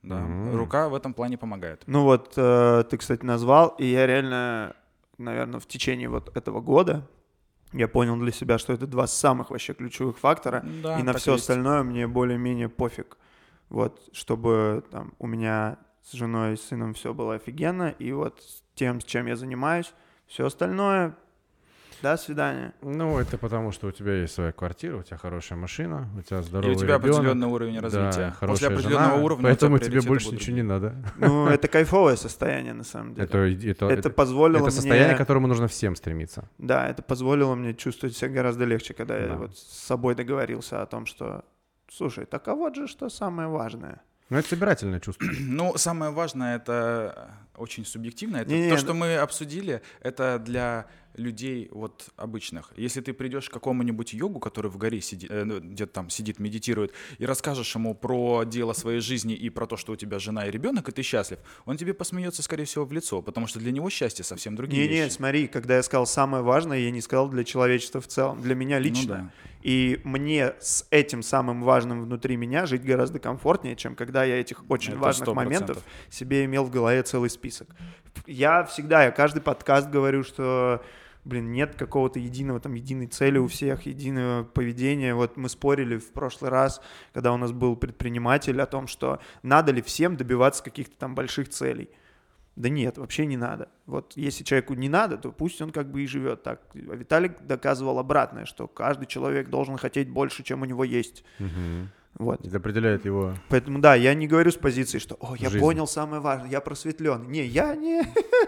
да, Мгм. рука в этом плане помогает. Ну вот, э, ты, кстати, назвал, и я реально, наверное, в течение вот этого года я понял для себя, что это два самых вообще ключевых фактора, Да, и на все есть. остальное мне более-менее пофиг. Вот, чтобы там у меня с женой и сыном все было офигенно, и вот с тем, с чем я занимаюсь, все остальное, до свидания. Ну, это потому, что у тебя есть своя квартира, у тебя хорошая машина, у тебя И здоровый у тебя ребенок, определенный уровень да, развития. После хорошая определенного жена, уровня у поэтому тебя тебе больше будут ничего не надо. Ну, это кайфовое состояние, на самом деле. Это, это, Это это, позволило это состояние, мне... к которому нужно всем стремиться. Да, это позволило мне чувствовать себя гораздо легче, когда я Да. вот с собой договорился о том, что, слушай, так а вот же что самое важное. Ну, это собирательное чувство. Ну, самое важное, это очень субъективно. Это Не-не, то, ну- что мы обсудили, это для людей вот обычных. Если ты придешь к какому-нибудь йогу, который в горе сидит, э, ну, где-то там сидит, медитирует, и расскажешь ему про дело своей жизни и про то, что у тебя жена и ребенок, и ты счастлив, он тебе посмеется, скорее всего, в лицо, потому что для него счастье совсем другие Не-не, вещи. смотри, когда я сказал самое важное, я не сказал для человечества в целом, для меня лично. Ну да. И мне с этим самым важным внутри меня жить гораздо комфортнее, чем когда я этих очень Это важных 100%. моментов себе имел в голове целый список. Я всегда, я каждый подкаст говорю, что блин, нет какого-то единого, там, единой цели у всех, единого поведения. Вот мы спорили в прошлый раз, когда у нас был предприниматель, о том, что надо ли всем добиваться каких-то там больших целей. Да нет, вообще не надо. Вот если человеку не надо, то пусть он как бы и живет так. Виталик доказывал обратное, что каждый человек должен хотеть больше, чем у него есть. Мгм. Вот. Это определяет его... Поэтому да, я не говорю с позиции, что «О, я Жизнь. понял самое важное, я просветлен». Не, я не...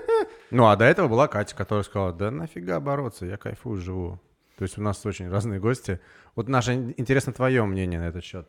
Ну, а до этого была Катя, которая сказала, да нафига бороться, я кайфую, живу. То есть у нас очень разные гости. Вот, Наша, ин- интересно твое мнение на этот счет.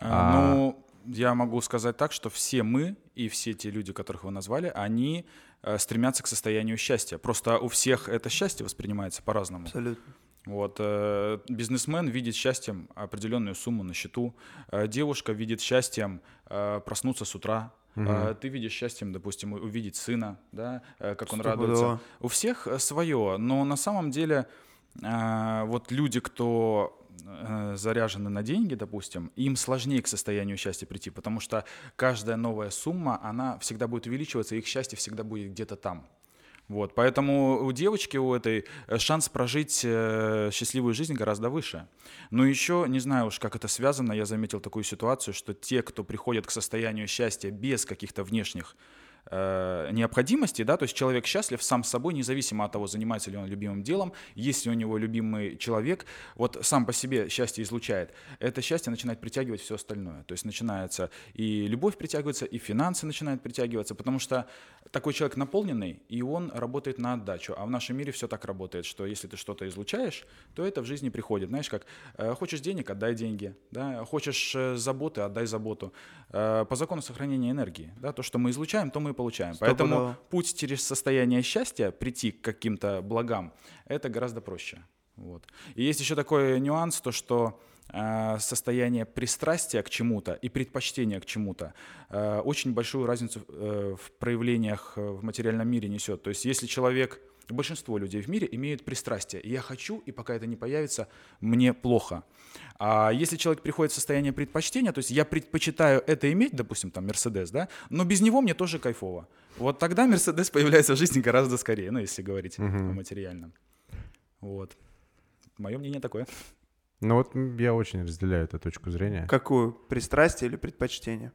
А, А- Ну, я могу сказать так, что все мы и все те люди, которых вы назвали, они э, стремятся к состоянию счастья. Просто у всех это счастье воспринимается по-разному. Абсолютно. Вот, э, бизнесмен видит счастьем определенную сумму на счету, э, девушка видит счастьем э, проснуться с утра, э, ты видишь счастьем, допустим, увидеть сына, да, как он Стопудово. радуется. У всех свое, но на самом деле вот люди, кто заряжены на деньги, допустим, им сложнее к состоянию счастья прийти, потому что каждая новая сумма, она всегда будет увеличиваться, и их счастье всегда будет где-то там. Вот, поэтому у девочки у этой э, шанс прожить э, счастливую жизнь гораздо выше. Но еще, не знаю уж, как это связано, я заметил такую ситуацию, что те, кто приходят к состоянию счастья без каких-то внешних э, необходимостей, да, то есть человек счастлив сам с собой, независимо от того, занимается ли он любимым делом, есть ли у него любимый человек, вот сам по себе счастье излучает, это счастье начинает притягивать все остальное, то есть начинается и любовь притягивается, и финансы начинают притягиваться, потому что такой человек наполненный, и он работает на отдачу, а в нашем мире все так работает, что если ты что-то излучаешь, то это в жизни приходит, знаешь, как э, хочешь денег, отдай деньги, да, хочешь э, заботы, отдай заботу, по закону сохранения энергии, да, то, что мы излучаем, то мы и получаем, поэтому Стопудово. путь через состояние счастья прийти к каким-то благам, это гораздо проще. Вот. И есть еще такой нюанс, то что э, состояние пристрастия к чему-то и предпочтения к чему-то э, очень большую разницу э, в проявлениях э, в материальном мире несет. То есть если человек, большинство людей в мире имеют пристрастие, и я хочу, и пока это не появится, мне плохо. А если человек приходит в состояние предпочтения, то есть я предпочитаю это иметь, допустим, там Мерседес, да, но без него мне тоже кайфово. Вот тогда Мерседес появляется в жизни гораздо скорее, ну, если говорить о материальном. Вот. Мое мнение такое. Ну вот я очень разделяю эту точку зрения. Какую? Пристрастие или предпочтение?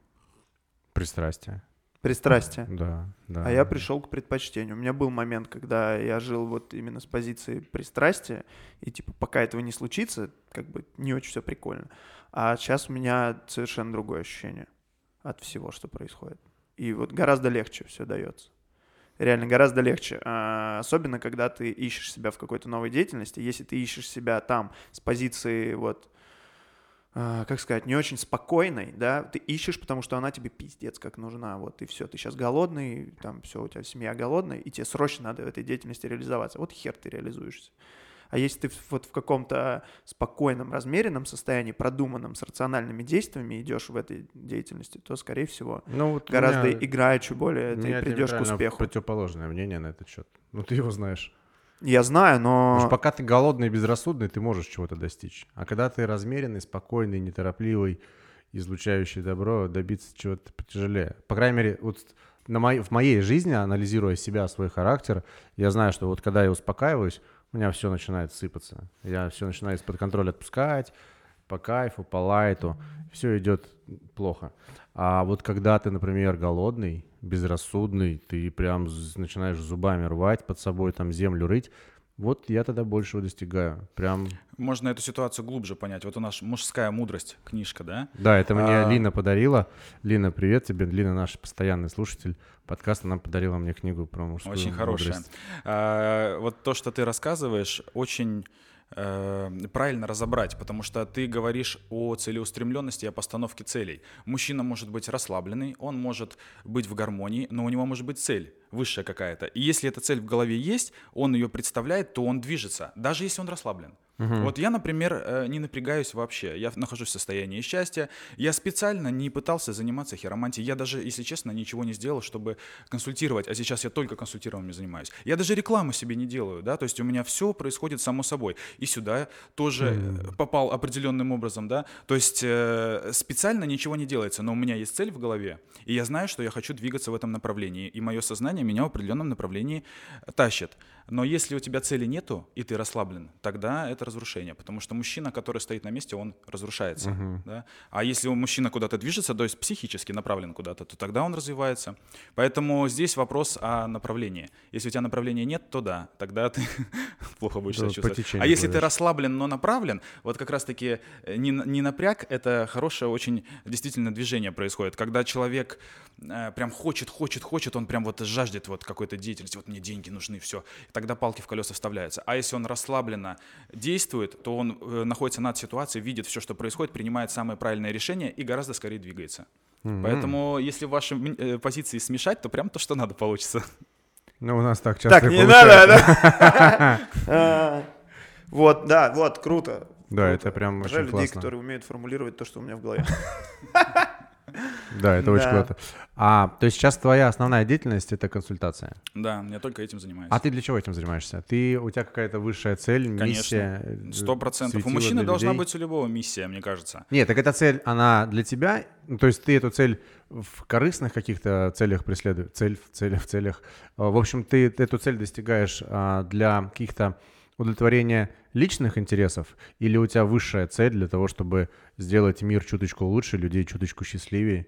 Пристрастие. Пристрастие. Да, да. А я пришел к предпочтению. У меня был момент, когда я жил вот именно с позиции пристрастия, и типа пока этого не случится, как бы не очень все прикольно. А сейчас у меня совершенно другое ощущение от всего, что происходит. И вот гораздо легче все дается. Реально гораздо легче. А, Особенно, когда ты ищешь себя в какой-то новой деятельности. Если ты ищешь себя там с позиции вот как сказать, не очень спокойной, да, ты ищешь, потому что она тебе пиздец как нужна, вот и все, ты сейчас голодный, там все, у тебя семья голодная, и тебе срочно надо в этой деятельности реализоваться, вот хер ты реализуешься. А если ты вот в каком-то спокойном, размеренном состоянии, продуманном, с рациональными действиями идешь в этой деятельности, то, скорее всего, Ну, вот гораздо меня- играючи более ты придешь к успеху. противоположное мнение на этот счет. Ну, ты его знаешь. Я знаю, Потому но... пока ты голодный и безрассудный, ты можешь чего-то достичь. А когда ты размеренный, спокойный, неторопливый, излучающий добро, добиться чего-то потяжелее. По крайней мере, вот на моей, в моей жизни, анализируя себя, свой характер, я знаю, что вот когда я успокаиваюсь, у меня все начинает сыпаться. Я все начинаю из-под контроля отпускать, по кайфу, по лайту, все идет плохо. А вот когда ты, например, голодный, безрассудный, ты прям начинаешь зубами рвать под собой, там землю рыть, вот я тогда большего достигаю. Прям, Можно эту ситуацию глубже понять. Вот у нас «Мужская мудрость» книжка, да? да, это мне А. Лина подарила. Лина, привет тебе. Лина наш постоянный слушатель подкаста, она подарила мне книгу про мужскую Очень хорошая. мудрость. А, Вот то, что ты рассказываешь, очень правильно разобрать, потому что ты говоришь о целеустремленности и о постановке целей. Мужчина может быть расслабленный, он может быть в гармонии, но у него может быть цель высшая какая-то. И если эта цель в голове есть, он ее представляет, то он движется, даже если он расслаблен. Вот я, например, э, не напрягаюсь вообще. Я нахожусь в состоянии счастья. Я специально не пытался заниматься хиромантией. Я даже, если честно, ничего не сделал, чтобы консультировать. А сейчас я только консультированием занимаюсь. Я даже рекламу себе не делаю, да. То есть у меня все происходит само собой. И сюда тоже mm. попал определенным образом, да. То есть э, специально ничего не делается, но у меня есть цель в голове, и я знаю, что я хочу двигаться в этом направлении. И мое сознание меня в определенном направлении тащит. Но если у тебя цели нету, и ты расслаблен, тогда это разрушение, потому что мужчина, который стоит на месте, он разрушается. Uh-huh. Да? А если мужчина куда-то движется, то есть психически направлен куда-то, то тогда он развивается. Поэтому здесь вопрос о направлении. Если у тебя направления нет, то да, тогда ты плохо будешь себя чувствовать. А если ты расслаблен, но направлен, вот как раз-таки э, не, не напряг, это хорошее очень действительно движение происходит. Когда человек э, прям хочет, хочет, хочет, он прям вот жаждет вот какой-то деятельности, вот мне деньги нужны, все тогда палки в колеса вставляются. А если он расслабленно действует, то он э, находится над ситуацией, видит все, что происходит, принимает самое правильное решение и гораздо скорее двигается. Mm-hmm. Поэтому, если ваши э, позиции смешать, то прям то, что надо, получится. Ну, у нас так часто Так, не надо, да? А, вот, да, вот, круто. Да, это прям очень классно. людей, которые умеют формулировать то, что у меня в голове. Да, это очень круто. А, то есть сейчас твоя основная деятельность — это консультация? Да, я только этим занимаюсь. А ты для чего этим занимаешься? Ты, у тебя какая-то высшая цель, миссия? Конечно, сто процентов. У мужчины должна быть у любого миссия, мне кажется. Нет, так эта цель, она для тебя? Ну, то есть ты эту цель в корыстных каких-то целях преследуешь? Цель в целях, в целях. А, в общем, ты эту цель достигаешь а, для каких-то удовлетворения личных интересов или у тебя высшая цель для того, чтобы сделать мир чуточку лучше, людей чуточку счастливее?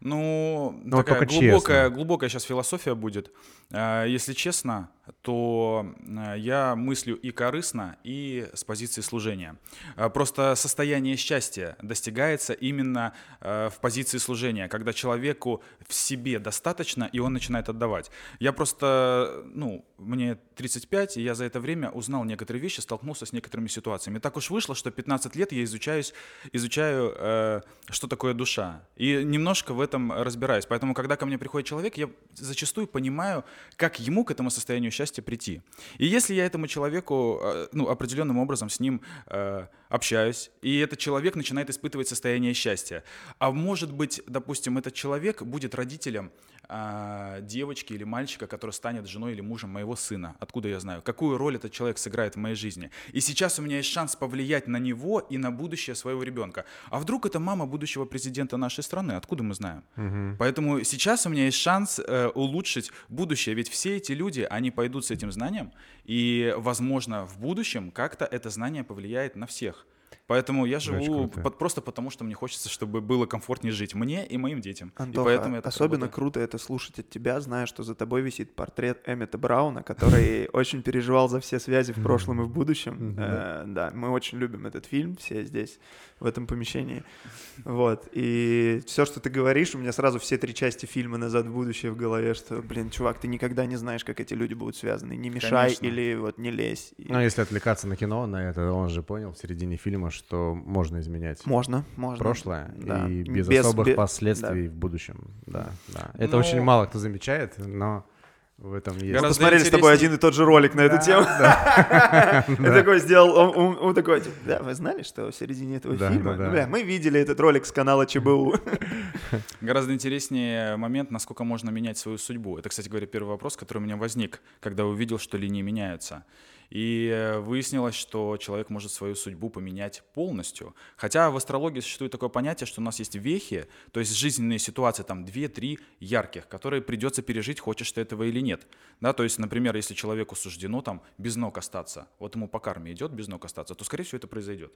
Ну, Но ну, такая глубокая, глубокая сейчас философия будет. А, если честно, то а, я мыслю и корыстно, и с позиции служения. А, просто состояние счастья достигается именно в позиции служения, когда человеку в себе достаточно, и он начинает отдавать. Я просто, ну, мне 35, и я за это время узнал некоторые вещи, столкнулся с некоторыми ситуациями. Так уж вышло, что 15 лет я изучаюсь, изучаю, э, что такое душа. И немножко в этом разбираюсь. Поэтому, когда ко мне приходит человек, я зачастую понимаю, как ему к этому состоянию счастья прийти. И если я этому человеку э, ну, определенным образом с ним э, общаюсь, и этот человек начинает испытывать состояние счастья, а может быть, допустим, этот человек будет родителем а, девочки или мальчика, который станет женой или мужем моего сына. Откуда я знаю? Какую роль этот человек сыграет в моей жизни? И сейчас у меня есть шанс повлиять на него и на будущее своего ребенка. А вдруг это мама будущего президента нашей страны? Откуда мы знаем? Угу. Поэтому сейчас у меня есть шанс э, улучшить будущее. Ведь все эти люди, они пойдут с этим знанием, и, возможно, в будущем как-то это знание повлияет на всех. Поэтому я живу под, просто потому, что мне хочется, чтобы было комфортнее жить мне и моим детям. Антоха, и поэтому я особенно работаю. круто это слушать от тебя, зная, что за тобой висит портрет Эммета Брауна, который очень переживал за все связи в прошлом и в будущем. Э, да, мы очень любим этот фильм, все здесь, в этом помещении. Вот. И все, что ты говоришь, у меня сразу все три части фильма «Назад в будущее» в голове, что, блин, чувак, ты никогда не знаешь, как эти люди будут связаны. Не мешай или вот не лезь. Ну, если отвлекаться на кино, на это он же понял в середине фильма, что можно изменять. Можно, можно. Прошлое да. и без, без особых без, последствий да. в будущем. Да, да. Это ну... очень мало кто замечает, но в этом есть. Мы посмотрели с тобой один и тот же ролик на эту тему. И такой сделал, он такой, да, вы знали, что в середине этого фильма? Ну, мы видели этот ролик с канала ЧБУ. Гораздо интереснее момент, насколько можно менять свою судьбу. Это, кстати говоря, первый вопрос, который у меня возник, когда увидел, что линии меняются. И э, выяснилось, что человек может свою судьбу поменять полностью. Хотя в астрологии существует такое понятие, что у нас есть вехи, то есть жизненные ситуации, там 2-3 ярких, которые придется пережить, хочешь ты этого или нет. Да, то есть, например, если человеку суждено там без ног остаться, вот ему по карме идет без ног остаться, то, скорее всего, это произойдет.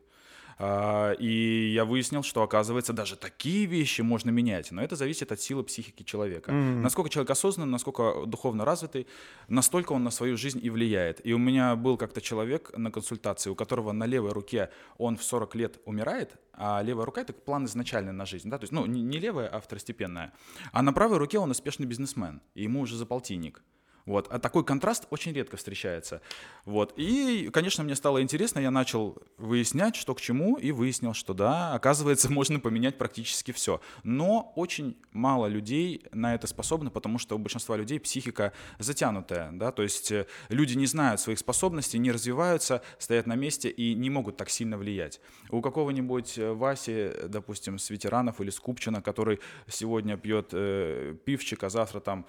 А, и я выяснил, что, оказывается, даже такие вещи можно менять, но это зависит от силы психики человека. Mm-hmm. Насколько человек осознанный, насколько духовно развитый, настолько он на свою жизнь и влияет. И у меня был как-то человек на консультации, у которого на левой руке он в 40 лет умирает, а левая рука — это план изначальный на жизнь, да, то есть, ну, не левая, а второстепенная. А на правой руке он успешный бизнесмен, и ему уже за полтинник. Вот. А такой контраст очень редко встречается. Вот. И, конечно, мне стало интересно, я начал выяснять, что к чему, и выяснил, что да, оказывается, можно поменять практически все. Но очень мало людей на это способны, потому что у большинства людей психика затянутая, да, то есть э, люди не знают своих способностей, не развиваются, стоят на месте и не могут так сильно влиять. У какого-нибудь э, Васи, допустим, с ветеранов или с Купчина, который сегодня пьет э, пивчик, а завтра там,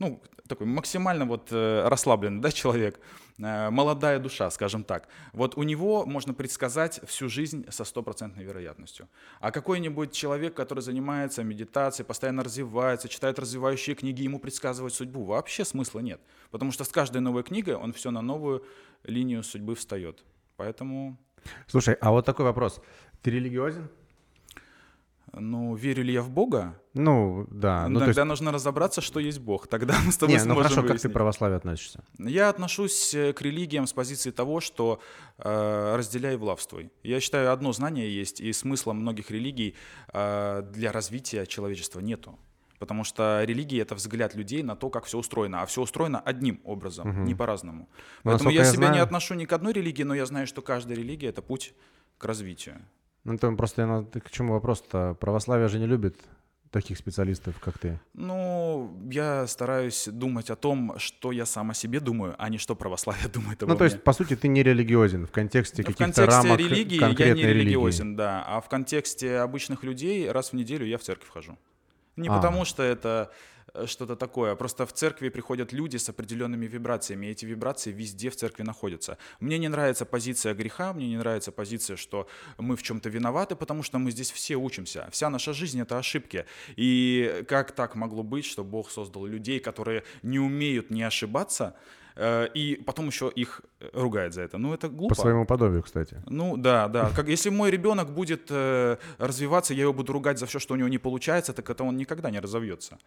ну, такой максимально вот э, расслабленный, да, человек, э, молодая душа, скажем так. Вот у него можно предсказать всю жизнь со стопроцентной вероятностью. А какой-нибудь человек, который занимается медитацией, постоянно развивается, читает развивающие книги, ему предсказывать судьбу вообще смысла нет. Потому что с каждой новой книгой он все на новую линию судьбы встает. Поэтому... Слушай, а вот такой вопрос. Ты религиозен? Ну, верю ли я в Бога? Ну, да. Ну, Тогда есть... нужно разобраться, что есть Бог. Тогда мы с тобой Не, ну сможем хорошо, как ты выяснить. к православию относишься? Я отношусь э, к религиям с позиции того, что э, разделяй влавствуй. Я считаю, одно знание есть, и смысла многих религий э, для развития человечества нету. Потому что религия это взгляд людей на то, как все устроено. А все устроено одним образом, Мгм. не по-разному. Ну, Поэтому я я себя не знаю- отношу ни к одной религии, но я знаю, что каждая религия это путь к развитию. Ну, то просто я на- к чему вопрос-то? Православие же не любит таких специалистов, как ты. Ну, я стараюсь думать о том, что я сам о себе думаю, а не что православие думает обо Ну, то есть, мне. по сути, ты не религиозен в контексте В каких-то контексте рамок религии я конкретной не религии. религиозен, да. А в контексте обычных людей раз в неделю я в церковь хожу. Не А. потому что это что-то такое. Просто в церкви приходят люди с определенными вибрациями, и эти вибрации везде в церкви находятся. Мне не нравится позиция греха, мне не нравится позиция, что мы в чем-то виноваты, потому что мы здесь все учимся. Вся наша жизнь — это ошибки. И как так могло быть, что Бог создал людей, которые не умеют не ошибаться, и потом еще их э, ругает за это? Ну, это глупо. По своему подобию, кстати. Ну да, да. Как, если мой ребенок будет э, развиваться, я его буду ругать за все, что у него не получается, так это он никогда не разовьется.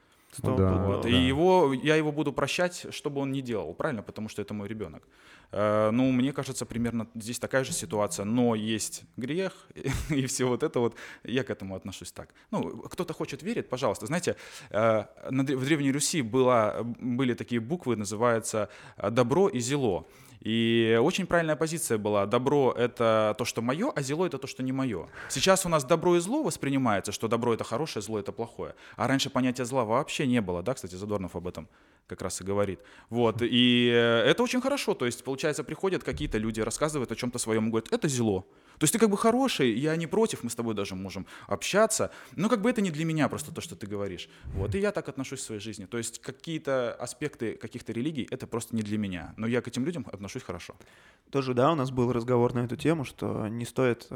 Ну да, Вот. да. И его, я его буду прощать, что бы он ни делал, правильно? Потому что это мой ребенок. Э, ну, мне кажется, примерно здесь такая же ситуация, но есть грех и все вот это вот. Я к этому отношусь так. Ну, кто-то хочет верить, пожалуйста. Знаете, э, на в Древней Руси была, были такие буквы, называются э, добро и зело. И очень правильная позиция была. Добро — это то, что мое, а зело — это то, что не мое. Сейчас у нас добро и зло воспринимается, что добро — это хорошее, зло — это плохое. А раньше понятия зла вообще не было, да, кстати, Задорнов об этом как раз и говорит. Вот, и э, это очень хорошо, то есть, получается, приходят какие-то люди, рассказывают о чем-то своем, и говорят, это зело. То есть ты как бы хороший, я не против, мы с тобой даже можем общаться, но как бы это не для меня просто то, что ты говоришь. Вот, и я так отношусь в своей жизни. То есть какие-то аспекты каких-то религий, это просто не для меня, но я к этим людям отношусь хорошо. Тоже, да, у нас был разговор на эту тему, что не стоит э,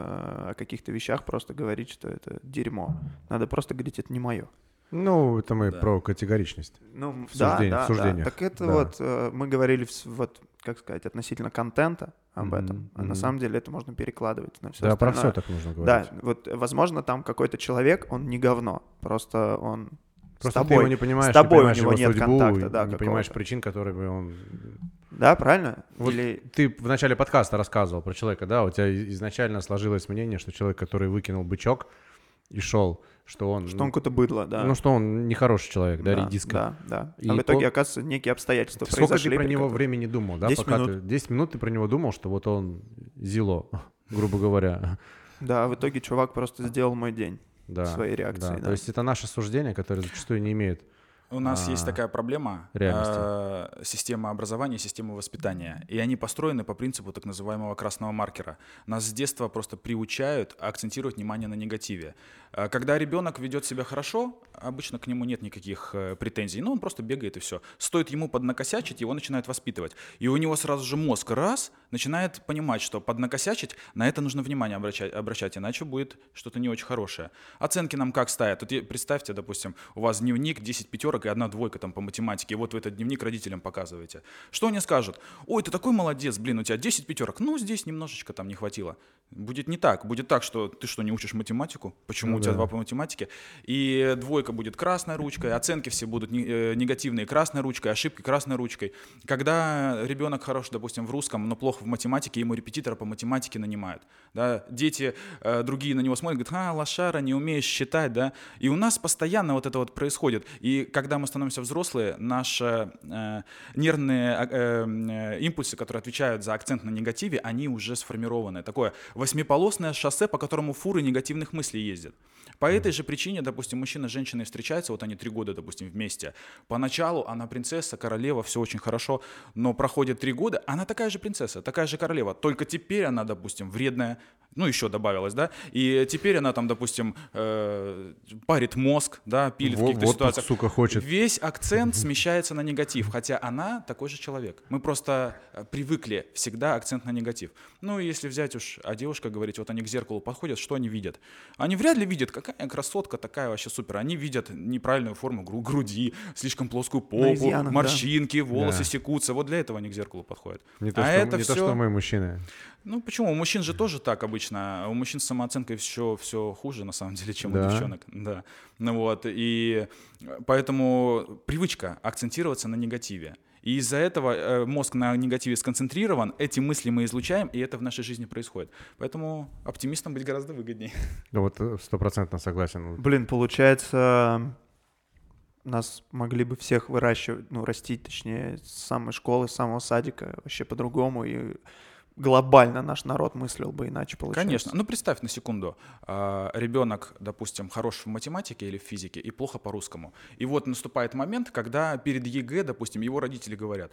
о каких-то вещах просто говорить, что это дерьмо. Надо просто говорить, это не мое. Ну, это мы Да. про категоричность. Ну, В да, суждениях- да, в суждениях, да. Так это да. вот э, мы говорили, вот, как сказать, относительно контента об Мгм, этом. А на мгм. самом деле это можно перекладывать на все Да, про остальное. все так нужно Да, говорить. вот, возможно, там какой-то человек, он не говно, просто он Просто с ты тобой. его не понимаешь, с тобой не понимаешь у него его нет судьбу, контакта, да, не понимаешь причин, которые бы он... Да, правильно? Вот Или Ты в начале подкаста рассказывал про человека, да? У тебя изначально сложилось мнение, что человек, который выкинул бычок и шел, что он... что он какое-то быдло, да. Ну, что он нехороший человек, да, редиска. Да, да. И а в итоге, он- оказывается, некие обстоятельства Сколько ты про него времени думал, да? 10 пока минут. Ты, 10 минут ты про него думал, что вот он зело, грубо говоря. Да, в итоге чувак просто сделал мой день. Да, Своей реакцией, да. То есть это наше суждение, которое зачастую не имеет. У нас А, есть такая проблема реальности. э, система образования, система воспитания. И они построены по принципу так называемого красного маркера. Нас с детства просто приучают акцентировать внимание на негативе. Э, Когда ребенок ведет себя хорошо, обычно к нему нет никаких э, претензий. Ну, он просто бегает и все. Стоит ему поднакосячить, его начинают воспитывать. И у него сразу же мозг раз начинает понимать, что поднакосячить, на это нужно внимание обращать, обращать иначе будет что-то не очень хорошее. Оценки нам как ставят? Вот и представьте, допустим, у вас дневник 10 пятерок и одна двойка там по математике, и вот вы этот дневник родителям показываете. Что они скажут? Ой, ты такой молодец, блин, у тебя 10 пятерок, ну здесь немножечко там не хватило. Будет не так, будет так, что ты что, не учишь математику? Почему Ну у тебя да. два по математике? И двойка будет красной ручкой, оценки все будут э, негативные красной ручкой, ошибки красной ручкой. Когда ребенок хорош, допустим, в русском, но плох плох в математике, ему репетитора по математике нанимают. Да? Дети э, другие на него смотрят, говорят, а, лошара, не умеешь считать, да. И у нас постоянно вот это вот происходит. И когда мы становимся взрослые, наши э, нервные э, э, импульсы, которые отвечают за акцент на негативе, они уже сформированы. Такое восьмиполосное шоссе, по которому фуры негативных мыслей ездят. По этой же причине, допустим, мужчина с женщиной встречаются, вот они три года, допустим, вместе. Поначалу она принцесса, королева, все очень хорошо, но проходит три года, она такая же принцесса, такая же королева, только теперь она, допустим, вредная, ну, еще добавилось, да, и теперь она там, допустим, э, парит мозг, да, пилит Во- в каких-то вот, ситуациях. сука, хочет. Весь акцент смещается на негатив, хотя она такой же человек. Мы просто э, привыкли всегда акцент на негатив. Ну, и если взять уж о девушках говорить, вот они к зеркалу подходят, что они видят? Они вряд ли видят, какая красотка, такая вообще супер. Они видят неправильную форму гру- груди, слишком плоскую попу, изъянах, да. морщинки, волосы Да. секутся. Вот для этого они к зеркалу подходят. Не то, а что, это не все... то, что мы мужчины. Ну почему? У мужчин же тоже так обычно. У мужчин с самооценкой все, все хуже, на самом деле, чем Да. у девчонок. Да. Ну вот. И поэтому привычка акцентироваться на негативе. И из-за этого э, мозг на негативе сконцентрирован, эти мысли мы излучаем, и это в нашей жизни происходит. Поэтому оптимистом быть гораздо выгоднее. Да вот э, стопроцентно согласен. Блин, получается, нас могли бы всех выращивать, ну, растить, точнее, с самой школы, с самого садика, вообще по-другому, и глобально наш народ мыслил бы иначе, получается. Конечно. Ну, представь на секунду. а, Ребенок, допустим, хорош в математике или в физике и плохо по-русскому. И вот наступает момент, когда перед ЕГЭ, допустим, его родители говорят,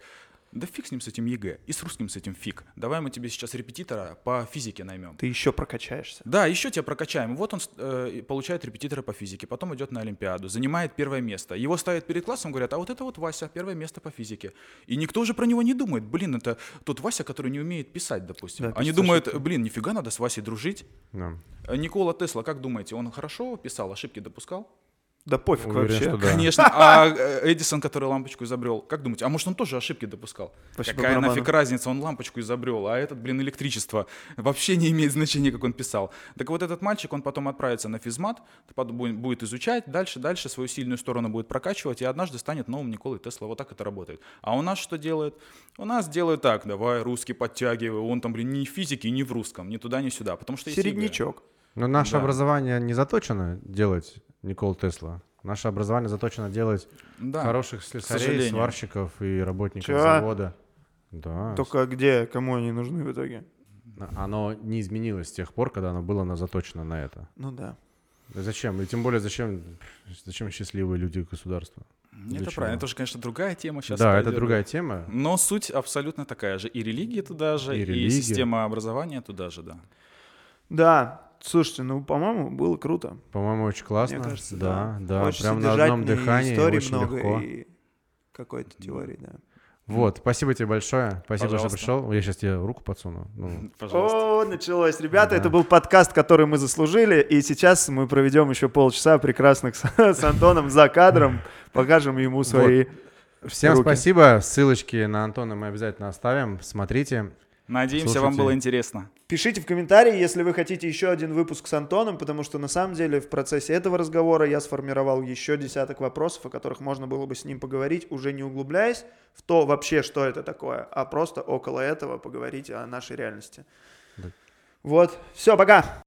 да фиг с ним с этим ЕГЭ, и с русским с этим фиг. Давай мы тебе сейчас репетитора по физике наймем. Ты еще прокачаешься. Да, еще тебя прокачаем. Вот он э, получает репетитора по физике, потом идет на Олимпиаду, занимает первое место. Его ставят перед классом, говорят, а вот это вот Вася, первое место по физике. И никто уже про него не думает. Блин, это тот Вася, который не умеет писать, допустим. Да, Они думают, ошибки. блин, нифига надо с Васей дружить. Да. Э, Никола Тесла, как думаете, он хорошо писал, ошибки допускал? Да пофиг Уверен, вообще. что да. Конечно. А э, Эдисон, который лампочку изобрел, как думаете, а может он тоже ошибки допускал? Спасибо, Какая Роману. нафиг разница, он лампочку изобрел, а этот, блин, электричество. Вообще не имеет значения, как он писал. Так вот этот мальчик, он потом отправится на физмат, будет- изучать, дальше, дальше свою сильную сторону будет прокачивать, и однажды станет новым Николой Тесла. Вот так это работает. А у нас что делают? У нас делают так, давай, русский подтягивай, он там, блин, ни в физике, ни в русском, ни туда, ни сюда, потому что есть. Середнячок. Но наше Да. образование не заточено делать Никол Тесла. Наше образование заточено делать Да. хороших слесарей, сварщиков и работников Чё? завода. Да. Только где, кому они нужны в итоге? Оно не изменилось с тех пор, когда оно было на- заточено на это. Ну да. Зачем? И тем более, зачем, зачем счастливые люди государства? Это Для чего? правильно, это же, конечно, другая тема сейчас. да, это другая тема. Но суть абсолютно такая же. И религия туда же, И и, религия. система образования туда же, да. Да, слушайте, ну, по-моему, было круто. По-моему, очень классно. Мне кажется, да, да. Очень прям на одном дыхании, истории очень много легко. и какой-то теории, да. Вот, спасибо тебе большое. Спасибо, Пожалуйста. что пришел. Я сейчас тебе руку подсуну. Ну, Пожалуйста. О, началось. Ребята, Да. это был подкаст, который мы заслужили. И сейчас мы проведем еще полчаса прекрасных с, с Антоном за кадром. Покажем ему свои... Всем руки. спасибо. Ссылочки на Антона мы обязательно оставим. Смотрите. Надеемся, вам Слушайте. было интересно. Пишите в комментарии, если вы хотите еще один выпуск с Антоном, потому что на самом деле в процессе этого разговора я сформировал еще десяток вопросов, о которых можно было бы с ним поговорить, уже не углубляясь в то вообще, что это такое, а просто около этого поговорить о нашей реальности. Да. Вот. Все, пока.